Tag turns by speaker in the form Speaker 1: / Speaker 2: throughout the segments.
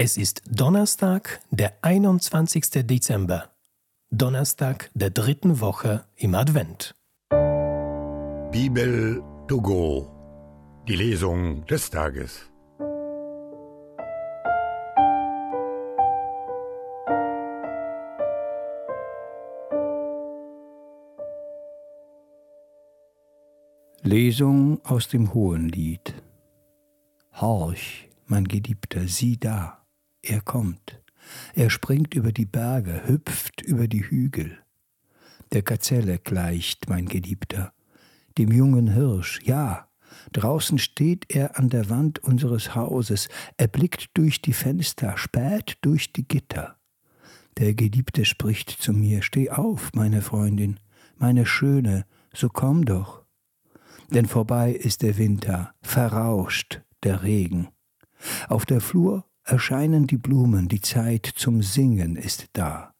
Speaker 1: Es ist Donnerstag, der 21. Dezember. Donnerstag der dritten Woche im Advent.
Speaker 2: Bibel to go. Die Lesung des Tages.
Speaker 3: Lesung aus dem Hohenlied. Horch, mein Geliebter, sieh da, er kommt. Er springt über die Berge, hüpft über die Hügel. Der Gazelle gleicht, mein Geliebter, dem jungen Hirsch, ja, draußen steht er an der Wand unseres Hauses, er blickt durch die Fenster, späht durch die Gitter. Der Geliebte spricht zu mir, steh auf, meine Freundin, meine Schöne, so komm doch. Denn vorbei ist der Winter, verrauscht, der Regen. Auf der Flur erscheinen die Blumen, die Zeit zum Singen ist da.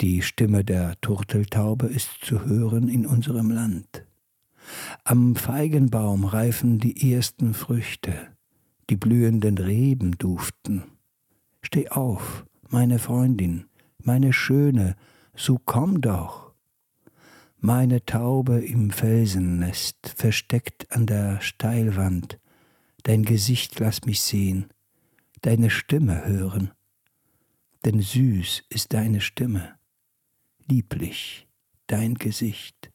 Speaker 3: Die Stimme der Turteltaube ist zu hören in unserem Land. Am Feigenbaum reifen die ersten Früchte, die blühenden Reben duften. Steh auf, meine Freundin, meine Schöne, so komm doch. Meine Taube im Felsennest, versteckt an der Steilwand, dein Gesicht lass mich sehen, deine Stimme hören, denn süß ist deine Stimme, lieblich dein Gesicht.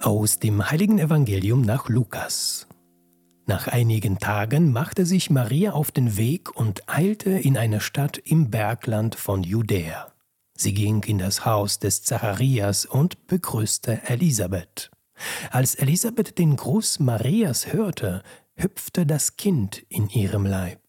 Speaker 1: Aus dem heiligen Evangelium nach Lukas. Nach einigen Tagen machte sich Maria auf den Weg und eilte in eine Stadt im Bergland von Judäa. Sie ging in das Haus des Zacharias und begrüßte Elisabeth. Als Elisabeth den Gruß Marias hörte, hüpfte das Kind in ihrem Leib.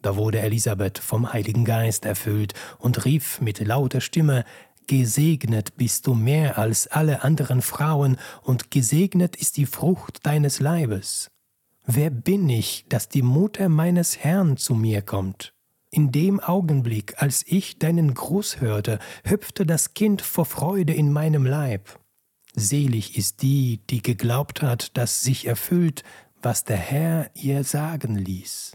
Speaker 1: Da wurde Elisabeth vom Heiligen Geist erfüllt und rief mit lauter Stimme Gesegnet bist du mehr als alle anderen Frauen, und gesegnet ist die Frucht deines Leibes. Wer bin ich, dass die Mutter meines Herrn zu mir kommt? In dem Augenblick, als ich deinen Gruß hörte, hüpfte das Kind vor Freude in meinem Leib. Selig ist die, die geglaubt hat, dass sich erfüllt, was der Herr ihr sagen ließ.